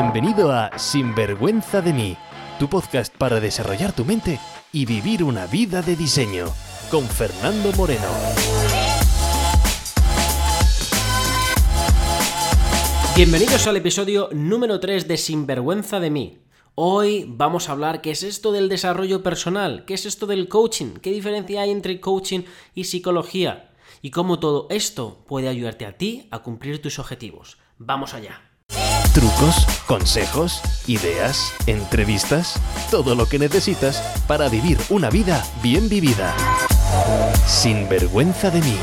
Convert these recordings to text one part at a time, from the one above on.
Bienvenido a Sinvergüenza de mí, tu podcast para desarrollar tu mente y vivir una vida de diseño, con Fernando Moreno. Bienvenidos al episodio número 3 de Sinvergüenza de mí. Hoy vamos a hablar qué es esto del desarrollo personal, qué es esto del coaching, qué diferencia hay entre coaching y psicología y cómo todo esto puede ayudarte a ti a cumplir tus objetivos. Vamos allá. Trucos, consejos, ideas, entrevistas, todo lo que necesitas para vivir una vida bien vivida. Sin vergüenza de mí.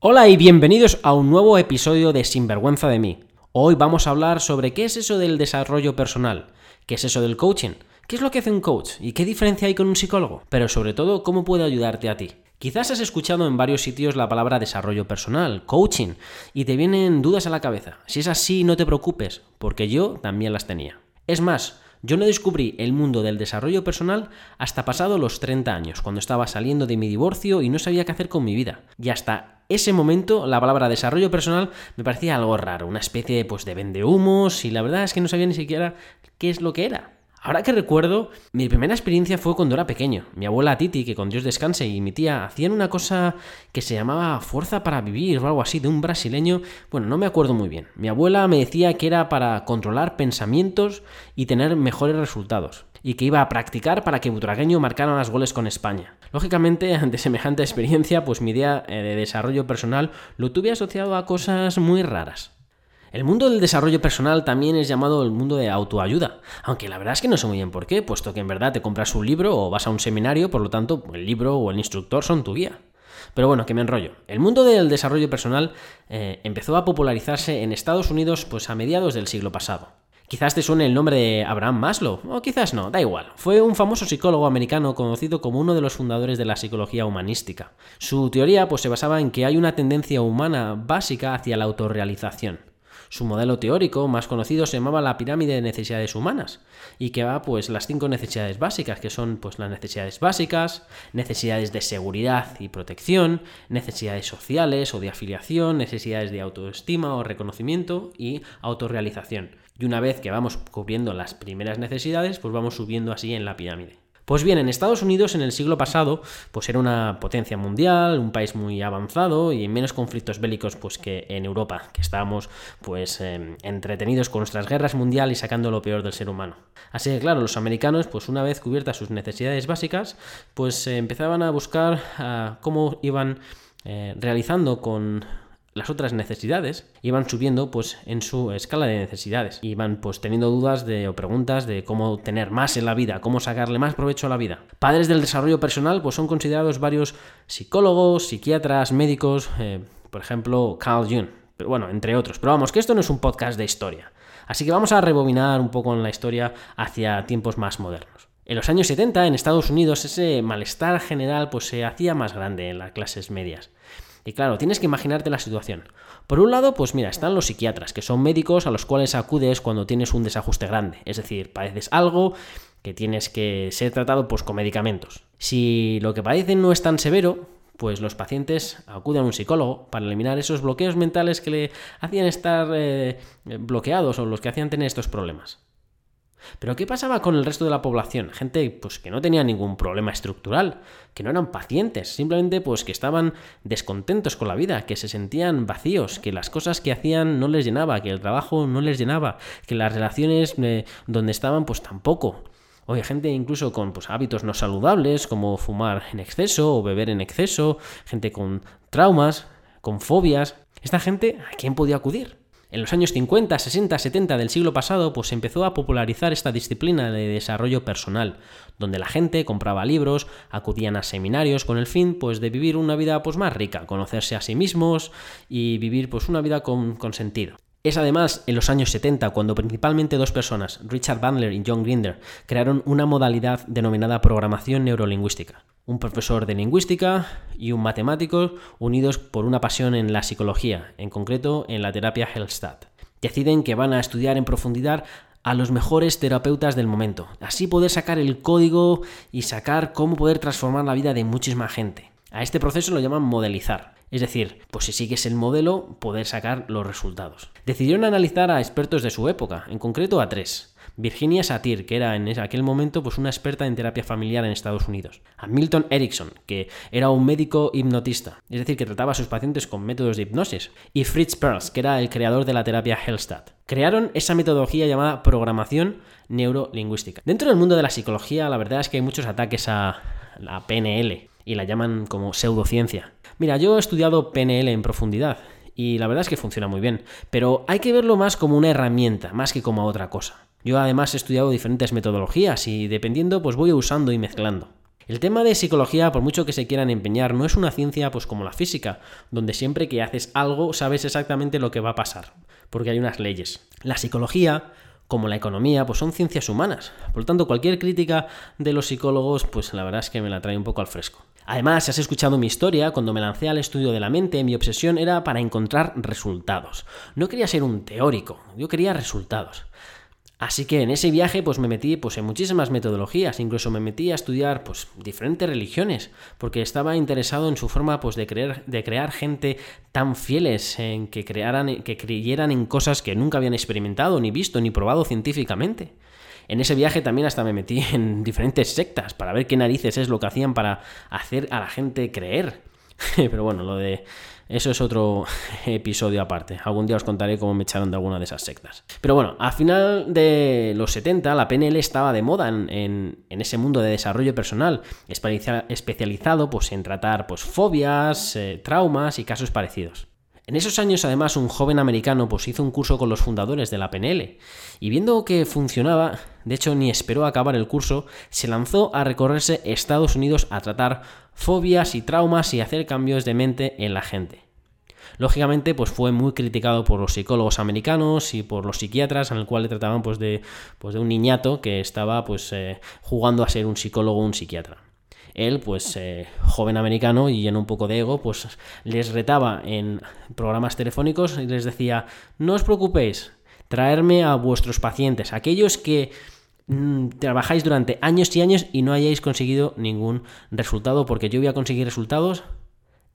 Hola y bienvenidos a un nuevo episodio de Sinvergüenza de mí. Hoy vamos a hablar sobre qué es eso del desarrollo personal, qué es eso del coaching, qué es lo que hace un coach y qué diferencia hay con un psicólogo, pero sobre todo cómo puede ayudarte a ti. Quizás has escuchado en varios sitios la palabra desarrollo personal, coaching, y te vienen dudas a la cabeza. Si es así, no te preocupes, porque yo también las tenía. Es más, yo no descubrí el mundo del desarrollo personal hasta pasado los 30 años, cuando estaba saliendo de mi divorcio y no sabía qué hacer con mi vida. Y hasta ese momento la palabra desarrollo personal me parecía algo raro, una especie pues, de vendehumos y la verdad es que no sabía ni siquiera qué es lo que era. Ahora que recuerdo, mi primera experiencia fue cuando era pequeño. Mi abuela Titi, que con Dios descanse, y mi tía hacían una cosa que se llamaba Fuerza para Vivir o algo así, de un brasileño. Bueno, no me acuerdo muy bien. Mi abuela me decía que era para controlar pensamientos y tener mejores resultados. Y que iba a practicar para que Butragueño marcara los goles con España. Lógicamente, ante semejante experiencia, pues mi idea eh, de desarrollo personal lo tuve asociado a cosas muy raras. El mundo del desarrollo personal también es llamado el mundo de autoayuda, aunque la verdad es que no sé muy bien por qué, puesto que en verdad te compras un libro o vas a un seminario, por lo tanto el libro o el instructor son tu guía. Pero bueno, que me enrollo. El mundo del desarrollo personal eh, empezó a popularizarse en Estados Unidos pues a mediados del siglo pasado. Quizás te suene el nombre de Abraham Maslow, o quizás no, da igual. Fue un famoso psicólogo americano conocido como uno de los fundadores de la psicología humanística. Su teoría pues, se basaba en que hay una tendencia humana básica hacia la autorrealización. Su modelo teórico más conocido se llamaba la pirámide de necesidades humanas y que va pues las cinco necesidades básicas que son pues las necesidades básicas, necesidades de seguridad y protección, necesidades sociales o de afiliación, necesidades de autoestima o reconocimiento y autorrealización. Y una vez que vamos cubriendo las primeras necesidades, pues vamos subiendo así en la pirámide. Pues bien, en Estados Unidos en el siglo pasado, pues era una potencia mundial, un país muy avanzado y menos conflictos bélicos pues que en Europa, que estábamos pues em, entretenidos con nuestras guerras mundiales y sacando lo peor del ser humano. Así que claro, los americanos, pues una vez cubiertas sus necesidades básicas, pues empezaban a buscar ah, cómo iban eh, realizando con las otras necesidades iban subiendo pues en su escala de necesidades. Iban pues teniendo dudas de o preguntas de cómo tener más en la vida cómo sacarle más provecho a la vida. Padres del desarrollo personal pues son considerados varios psicólogos psiquiatras médicos eh, por ejemplo Carl Jung pero bueno entre otros. Pero vamos que esto no es un podcast de historia. Así que vamos a rebobinar un poco en la historia hacia tiempos más modernos. En los años 70 en Estados Unidos ese malestar general pues se hacía más grande en las clases medias y claro, tienes que imaginarte la situación. Por un lado, pues mira, están los psiquiatras, que son médicos a los cuales acudes cuando tienes un desajuste grande. Es decir, padeces algo que tienes que ser tratado pues, con medicamentos. Si lo que padecen no es tan severo, pues los pacientes acuden a un psicólogo para eliminar esos bloqueos mentales que le hacían estar eh, bloqueados o los que hacían tener estos problemas. Pero ¿qué pasaba con el resto de la población? Gente pues que no tenía ningún problema estructural, que no eran pacientes, simplemente pues que estaban descontentos con la vida, que se sentían vacíos, que las cosas que hacían no les llenaba, que el trabajo no les llenaba, que las relaciones eh, donde estaban pues tampoco. Oye, gente incluso con pues, hábitos no saludables, como fumar en exceso o beber en exceso, gente con traumas, con fobias. ¿Esta gente a quién podía acudir? En los años 50, 60, 70 del siglo pasado, pues se empezó a popularizar esta disciplina de desarrollo personal, donde la gente compraba libros, acudían a seminarios con el fin pues de vivir una vida pues más rica, conocerse a sí mismos y vivir pues una vida con, con sentido. Es además en los años 70 cuando principalmente dos personas, Richard Bandler y John Grinder, crearon una modalidad denominada programación neurolingüística un profesor de lingüística y un matemático unidos por una pasión en la psicología, en concreto en la terapia Hellstadt. Deciden que van a estudiar en profundidad a los mejores terapeutas del momento, así poder sacar el código y sacar cómo poder transformar la vida de muchísima gente. A este proceso lo llaman modelizar. Es decir, pues si sigues el modelo, poder sacar los resultados. Decidieron analizar a expertos de su época, en concreto a tres. Virginia Satir, que era en aquel momento pues una experta en terapia familiar en Estados Unidos. A Milton Erickson, que era un médico hipnotista, es decir, que trataba a sus pacientes con métodos de hipnosis. Y Fritz Perls, que era el creador de la terapia Hellstadt. Crearon esa metodología llamada programación neurolingüística. Dentro del mundo de la psicología, la verdad es que hay muchos ataques a la PNL y la llaman como pseudociencia. Mira, yo he estudiado PNL en profundidad y la verdad es que funciona muy bien, pero hay que verlo más como una herramienta, más que como otra cosa. Yo además he estudiado diferentes metodologías y dependiendo pues voy usando y mezclando. El tema de psicología, por mucho que se quieran empeñar, no es una ciencia pues como la física, donde siempre que haces algo sabes exactamente lo que va a pasar, porque hay unas leyes. La psicología como la economía, pues son ciencias humanas. Por lo tanto, cualquier crítica de los psicólogos, pues la verdad es que me la trae un poco al fresco. Además, si has escuchado mi historia, cuando me lancé al estudio de la mente, mi obsesión era para encontrar resultados. No quería ser un teórico, yo quería resultados. Así que en ese viaje pues me metí pues en muchísimas metodologías, incluso me metí a estudiar pues diferentes religiones, porque estaba interesado en su forma pues de de crear gente tan fieles en que crearan que creyeran en cosas que nunca habían experimentado ni visto ni probado científicamente. En ese viaje también hasta me metí en diferentes sectas para ver qué narices es lo que hacían para hacer a la gente creer. Pero bueno, lo de eso es otro episodio aparte. Algún día os contaré cómo me echaron de alguna de esas sectas. Pero bueno, a final de los 70 la PNL estaba de moda en, ese mundo de desarrollo personal, especializado pues, en tratar pues, fobias, eh, traumas y casos parecidos. En esos años, además, un joven americano pues, hizo un curso con los fundadores de la PNL y viendo que funcionaba, de hecho ni esperó acabar el curso, se lanzó a recorrerse Estados Unidos a tratar fobias y traumas y hacer cambios de mente en la gente. Lógicamente, pues fue muy criticado por los psicólogos americanos y por los psiquiatras, en el cual le trataban pues, de, pues, de un niñato que estaba pues, eh, jugando a ser un psicólogo o un psiquiatra él, pues eh, joven americano y lleno un poco de ego, pues les retaba en programas telefónicos y les decía, no os preocupéis, traerme a vuestros pacientes, aquellos que mm, trabajáis durante años y años y no hayáis conseguido ningún resultado, porque yo voy a conseguir resultados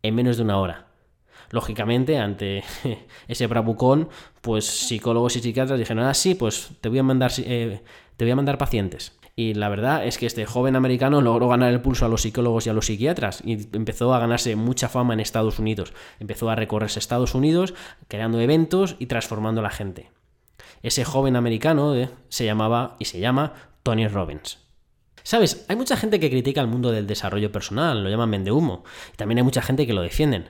en menos de una hora. Lógicamente, ante ese bravucón, pues psicólogos y psiquiatras dijeron, ah, sí, pues te voy a mandar, eh, te voy a mandar pacientes. Y la verdad es que este joven americano logró ganar el pulso a los psicólogos y a los psiquiatras y empezó a ganarse mucha fama en Estados Unidos. Empezó a recorrerse Estados Unidos, creando eventos y transformando a la gente. Ese joven americano eh, se llamaba y se llama Tony Robbins. Sabes, hay mucha gente que critica el mundo del desarrollo personal, lo llaman vende humo, y también hay mucha gente que lo defienden.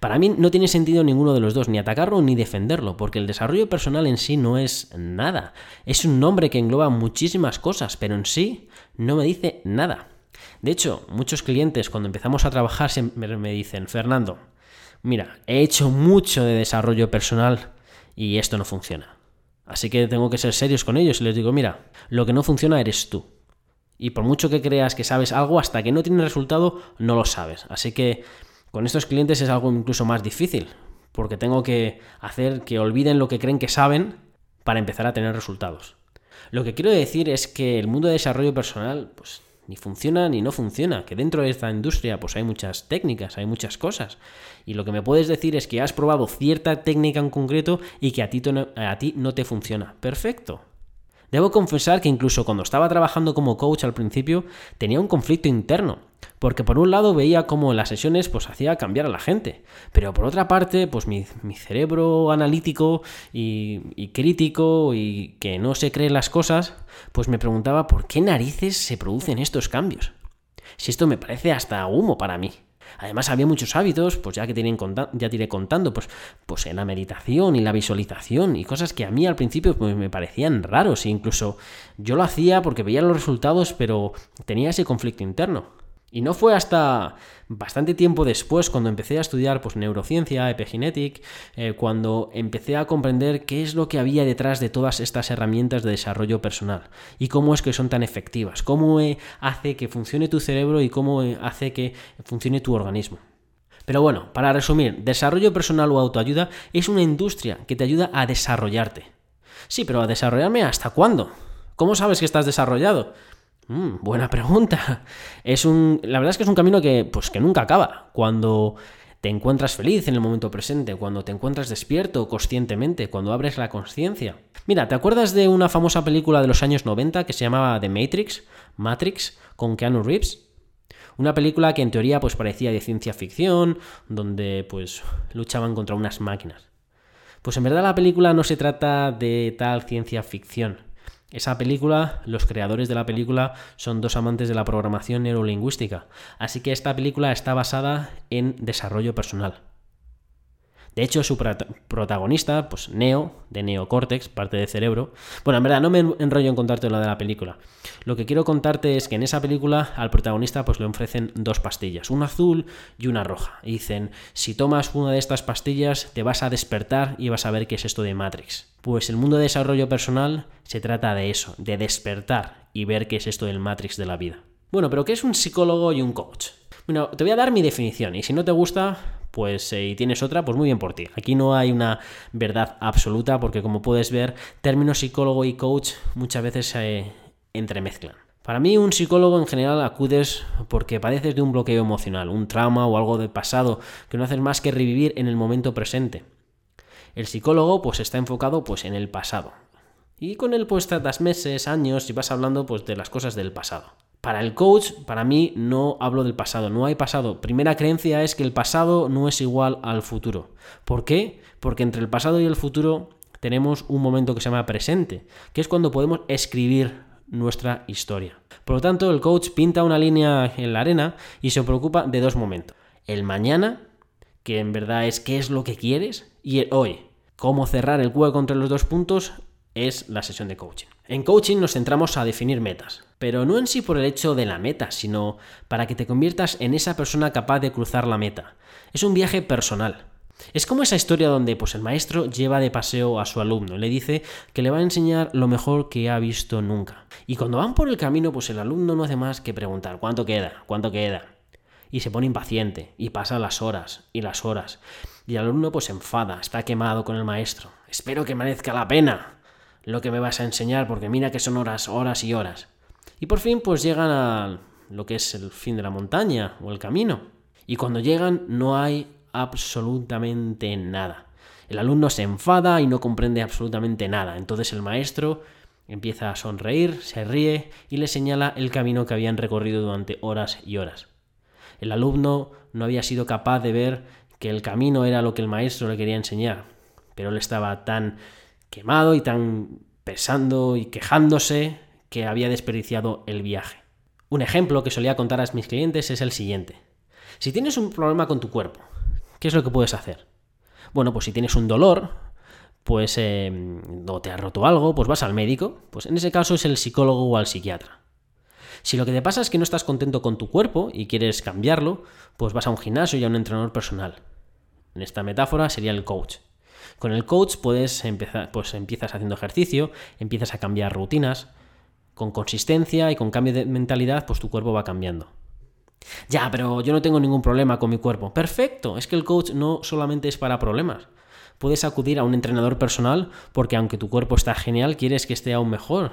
Para mí no tiene sentido ninguno de los dos, ni atacarlo ni defenderlo, porque el desarrollo personal en sí no es nada. Es un nombre que engloba muchísimas cosas, pero en sí no me dice nada. De hecho, muchos clientes cuando empezamos a trabajar me dicen, Fernando, mira, he hecho mucho de desarrollo personal y esto no funciona. Así que tengo que ser serios con ellos y les digo, mira, lo que no funciona eres tú. Y por mucho que creas que sabes algo, hasta que no tiene resultado, no lo sabes. Así que con estos clientes es algo incluso más difícil, porque tengo que hacer que olviden lo que creen que saben para empezar a tener resultados. Lo que quiero decir es que el mundo de desarrollo personal, pues ni funciona ni no funciona, que dentro de esta industria pues hay muchas técnicas, hay muchas cosas. Y lo que me puedes decir es que has probado cierta técnica en concreto y que a ti, a ti no te funciona. Perfecto. Debo confesar que incluso cuando estaba trabajando como coach al principio tenía un conflicto interno porque por un lado veía cómo las sesiones pues hacía cambiar a la gente, pero por otra parte pues mi, cerebro analítico y, y, crítico y que no se cree las cosas, pues me preguntaba por qué narices se producen estos cambios. Si esto me parece hasta humo para mí. Además había muchos hábitos, pues ya que tienen ya te contando, pues, pues en la meditación y la visualización y cosas que a mí al principio pues, me parecían raros e incluso yo lo hacía porque veía los resultados pero tenía ese conflicto interno. Y no fue hasta bastante tiempo después, cuando empecé a estudiar pues, neurociencia, epigenetic, eh, cuando empecé a comprender qué es lo que había detrás de todas estas herramientas de desarrollo personal y cómo es que son tan efectivas, cómo eh, hace que funcione tu cerebro y cómo eh, hace que funcione tu organismo. Pero bueno, para resumir, desarrollo personal o autoayuda es una industria que te ayuda a desarrollarte. Sí, pero a desarrollarme hasta cuándo? ¿Cómo sabes que estás desarrollado? Mm, buena pregunta. Es un, la verdad es que es un camino que, pues, que nunca acaba. Cuando te encuentras feliz en el momento presente, cuando te encuentras despierto conscientemente, cuando abres la conciencia. Mira, ¿te acuerdas de una famosa película de los años 90 que se llamaba The Matrix? Matrix, con Keanu Reeves. Una película que en teoría pues parecía de ciencia ficción, donde pues luchaban contra unas máquinas. Pues en verdad la película no se trata de tal ciencia ficción. Esa película, los creadores de la película son dos amantes de la programación neurolingüística, así que esta película está basada en desarrollo personal. De hecho, su protagonista, pues Neo, de Neocórtex, parte de cerebro. Bueno, en verdad, no me enrollo en contarte lo de la película. Lo que quiero contarte es que en esa película al protagonista pues le ofrecen dos pastillas, una azul y una roja. Y dicen, si tomas una de estas pastillas te vas a despertar y vas a ver qué es esto de Matrix. Pues el mundo de desarrollo personal se trata de eso, de despertar y ver qué es esto del Matrix de la vida. Bueno, pero ¿qué es un psicólogo y un coach? Bueno, te voy a dar mi definición y si no te gusta, pues eh, y tienes otra, pues muy bien por ti. Aquí no hay una verdad absoluta porque como puedes ver, términos psicólogo y coach muchas veces se entremezclan. Para mí un psicólogo en general acudes porque padeces de un bloqueo emocional, un trauma o algo del pasado que no haces más que revivir en el momento presente. El psicólogo pues está enfocado pues en el pasado. Y con él pues tratas meses, años y vas hablando pues de las cosas del pasado. Para el coach, para mí no hablo del pasado, no hay pasado. Primera creencia es que el pasado no es igual al futuro. ¿Por qué? Porque entre el pasado y el futuro tenemos un momento que se llama presente, que es cuando podemos escribir nuestra historia. Por lo tanto, el coach pinta una línea en la arena y se preocupa de dos momentos. El mañana, que en verdad es qué es lo que quieres, y el hoy, cómo cerrar el juego entre los dos puntos es la sesión de coaching. En coaching nos centramos a definir metas, pero no en sí por el hecho de la meta, sino para que te conviertas en esa persona capaz de cruzar la meta. Es un viaje personal. Es como esa historia donde pues, el maestro lleva de paseo a su alumno, le dice que le va a enseñar lo mejor que ha visto nunca. Y cuando van por el camino, pues el alumno no hace más que preguntar ¿cuánto queda? ¿cuánto queda? Y se pone impaciente, y pasa las horas y las horas. Y el alumno pues se enfada, está quemado con el maestro. Espero que merezca la pena lo que me vas a enseñar, porque mira que son horas, horas y horas. Y por fin pues llegan a lo que es el fin de la montaña o el camino. Y cuando llegan no hay absolutamente nada. El alumno se enfada y no comprende absolutamente nada. Entonces el maestro empieza a sonreír, se ríe y le señala el camino que habían recorrido durante horas y horas. El alumno no había sido capaz de ver que el camino era lo que el maestro le quería enseñar, pero él estaba tan quemado y tan pesando y quejándose que había desperdiciado el viaje. Un ejemplo que solía contar a mis clientes es el siguiente. Si tienes un problema con tu cuerpo, ¿qué es lo que puedes hacer? Bueno, pues si tienes un dolor, pues eh, o te ha roto algo, pues vas al médico, pues en ese caso es el psicólogo o al psiquiatra. Si lo que te pasa es que no estás contento con tu cuerpo y quieres cambiarlo, pues vas a un gimnasio y a un entrenador personal. En esta metáfora sería el coach. Con el coach puedes empezar, pues empiezas haciendo ejercicio, empiezas a cambiar rutinas, con consistencia y con cambio de mentalidad, pues tu cuerpo va cambiando. Ya, pero yo no tengo ningún problema con mi cuerpo. Perfecto, es que el coach no solamente es para problemas. Puedes acudir a un entrenador personal porque aunque tu cuerpo está genial, quieres que esté aún mejor.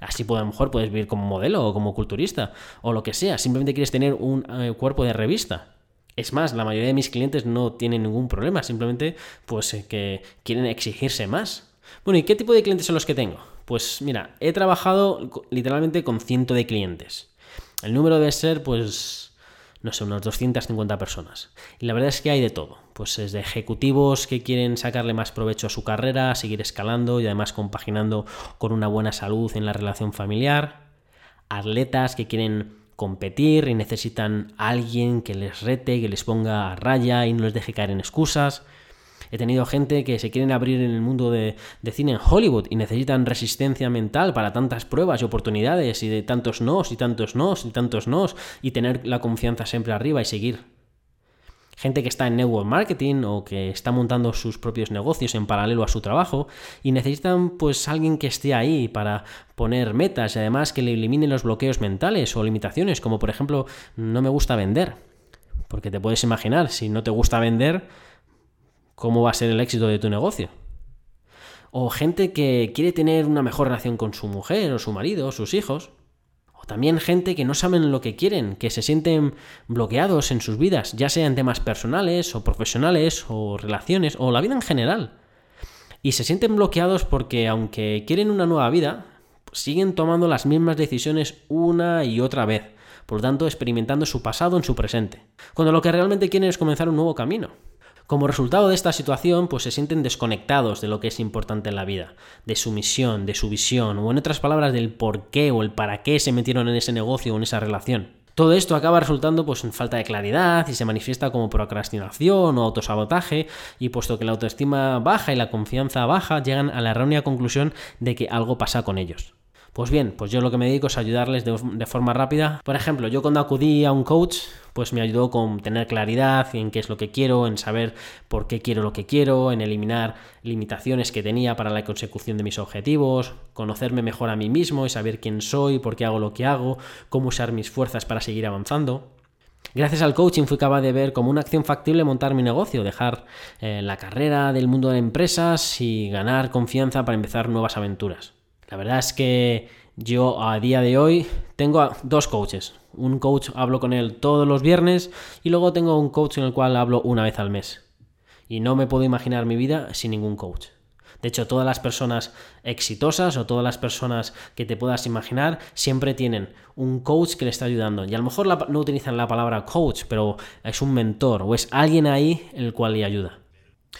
Así a lo mejor puedes vivir como modelo o como culturista o lo que sea. Simplemente quieres tener un eh, cuerpo de revista. Es más, la mayoría de mis clientes no tienen ningún problema, simplemente pues eh, que quieren exigirse más. Bueno, ¿y qué tipo de clientes son los que tengo? Pues mira, he trabajado literalmente con ciento de clientes. El número debe ser, pues, no sé, unas 250 personas. Y la verdad es que hay de todo. Pues es de ejecutivos que quieren sacarle más provecho a su carrera, seguir escalando y además compaginando con una buena salud en la relación familiar. Atletas que quieren competir y necesitan a alguien que les rete, que les ponga a raya y no les deje caer en excusas. He tenido gente que se quieren abrir en el mundo de, cine en Hollywood y necesitan resistencia mental para tantas pruebas y oportunidades y de tantos nos y tantos nos y tantos nos y tener la confianza siempre arriba y seguir gente que está en network marketing o que está montando sus propios negocios en paralelo a su trabajo y necesitan pues alguien que esté ahí para poner metas y además que le elimine los bloqueos mentales o limitaciones como por ejemplo no me gusta vender porque te puedes imaginar si no te gusta vender cómo va a ser el éxito de tu negocio o gente que quiere tener una mejor relación con su mujer o su marido o sus hijos También gente que no saben lo que quieren, que se sienten bloqueados en sus vidas, ya sea en temas personales o profesionales o relaciones o la vida en general. Y se sienten bloqueados porque aunque quieren una nueva vida, siguen tomando las mismas decisiones una y otra vez, por lo tanto experimentando su pasado en su presente, cuando lo que realmente quieren es comenzar un nuevo camino. Como resultado de esta situación, pues se sienten desconectados de lo que es importante en la vida, de su misión, de su visión, o en otras palabras, del por qué o el para qué se metieron en ese negocio o en esa relación. Todo esto acaba resultando pues, en falta de claridad y se manifiesta como procrastinación o autosabotaje, y puesto que la autoestima baja y la confianza baja, llegan a la errónea conclusión de que algo pasa con ellos. Pues bien, pues yo lo que me dedico es ayudarles de, forma rápida. Por ejemplo, yo cuando acudí a un coach, pues me ayudó con tener claridad en qué es lo que quiero, en saber por qué quiero lo que quiero, en eliminar limitaciones que tenía para la consecución de mis objetivos, conocerme mejor a mí mismo y saber quién soy, por qué hago lo que hago, cómo usar mis fuerzas para seguir avanzando. Gracias al coaching fui capaz de ver como una acción factible montar mi negocio, dejar eh, la carrera del mundo de empresas y ganar confianza para empezar nuevas aventuras. La verdad es que yo a día de hoy tengo dos coaches. Un coach hablo con él todos los viernes y luego tengo un coach en el cual hablo una vez al mes. Y no me puedo imaginar mi vida sin ningún coach. De hecho, todas las personas exitosas o todas las personas que te puedas imaginar siempre tienen un coach que le está ayudando. Y a lo mejor no utilizan la palabra coach, pero es un mentor o es alguien ahí el cual le ayuda.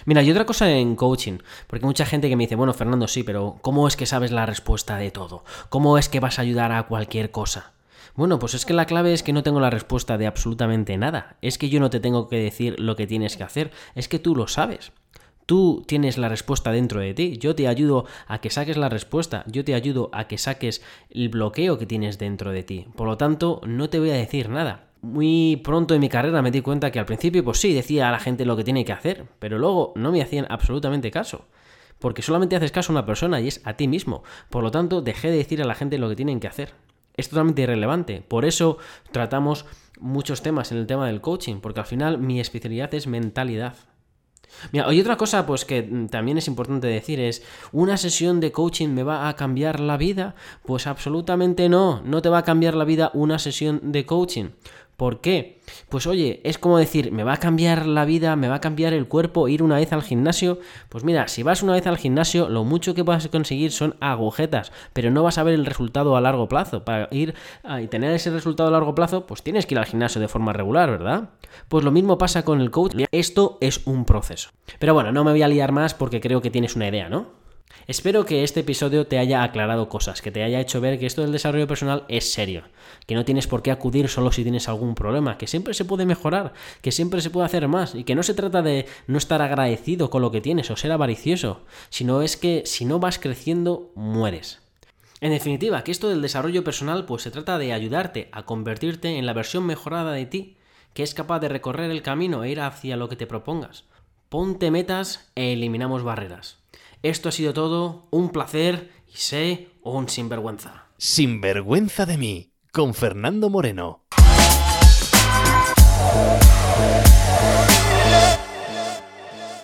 Mira, y otra cosa en coaching, porque mucha gente que me dice, bueno, Fernando, sí, pero ¿cómo es que sabes la respuesta de todo? ¿Cómo es que vas a ayudar a cualquier cosa? Bueno, pues es que la clave es que no tengo la respuesta de absolutamente nada. Es que yo no te tengo que decir lo que tienes que hacer, es que tú lo sabes. Tú tienes la respuesta dentro de ti. Yo te ayudo a que saques la respuesta. Yo te ayudo a que saques el bloqueo que tienes dentro de ti. Por lo tanto, no te voy a decir nada muy pronto en mi carrera me di cuenta que al principio, pues sí, decía a la gente lo que tiene que hacer, pero luego no me hacían absolutamente caso. Porque solamente haces caso a una persona y es a ti mismo. Por lo tanto, dejé de decir a la gente lo que tienen que hacer. Es totalmente irrelevante. Por eso tratamos muchos temas en el tema del coaching, porque al final mi especialidad es mentalidad. Mira, y otra cosa pues que también es importante decir es, ¿una sesión de coaching me va a cambiar la vida? Pues absolutamente no, no te va a cambiar la vida una sesión de coaching. ¿Por qué? Pues oye, es como decir, me va a cambiar la vida, me va a cambiar el cuerpo ir una vez al gimnasio. Pues mira, si vas una vez al gimnasio, lo mucho que vas a conseguir son agujetas, pero no vas a ver el resultado a largo plazo. Para ir y tener ese resultado a largo plazo, pues tienes que ir al gimnasio de forma regular, ¿verdad? Pues lo mismo pasa con el coach. Esto es un proceso. Pero bueno, no me voy a liar más porque creo que tienes una idea, ¿no? Espero que este episodio te haya aclarado cosas, que te haya hecho ver que esto del desarrollo personal es serio, que no tienes por qué acudir solo si tienes algún problema, que siempre se puede mejorar, que siempre se puede hacer más y que no se trata de no estar agradecido con lo que tienes o ser avaricioso, sino es que si no vas creciendo, mueres. En definitiva, que esto del desarrollo personal pues se trata de ayudarte a convertirte en la versión mejorada de ti, que es capaz de recorrer el camino e ir hacia lo que te propongas. Ponte metas e eliminamos barreras. Esto ha sido todo, un placer y sé un sinvergüenza. Sinvergüenza de mí, con Fernando Moreno.